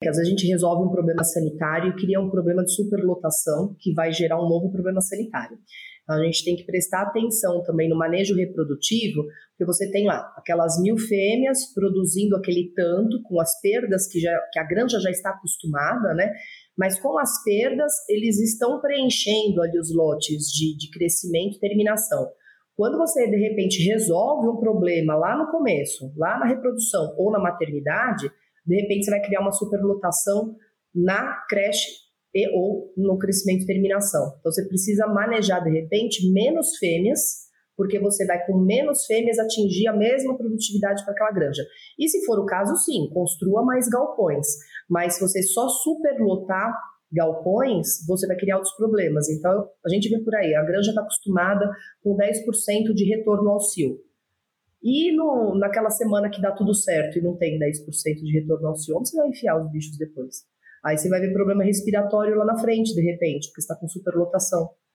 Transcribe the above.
que às vezes a gente resolve um problema sanitário e cria um problema de superlotação que vai gerar um novo problema sanitário. Então a gente tem que prestar atenção também no manejo reprodutivo, porque você tem lá aquelas mil fêmeas produzindo aquele tanto, com as perdas que, já, que a granja já está acostumada, né? Mas com as perdas, eles estão preenchendo ali os lotes de, de crescimento e terminação. Quando você, de repente, resolve um problema lá no começo, lá na reprodução ou na maternidade, de repente você vai criar uma superlotação na creche e ou no crescimento e terminação. Então você precisa manejar de repente menos fêmeas, porque você vai com menos fêmeas atingir a mesma produtividade para aquela granja. E se for o caso, sim, construa mais galpões. Mas se você só superlotar galpões, você vai criar outros problemas. Então a gente vê por aí, a granja está acostumada com 10% de retorno ao cio. E no, naquela semana que dá tudo certo e não tem 10% de retorno ao cio, você vai enfiar os bichos depois? Aí você vai ver problema respiratório lá na frente, de repente, porque está com superlotação.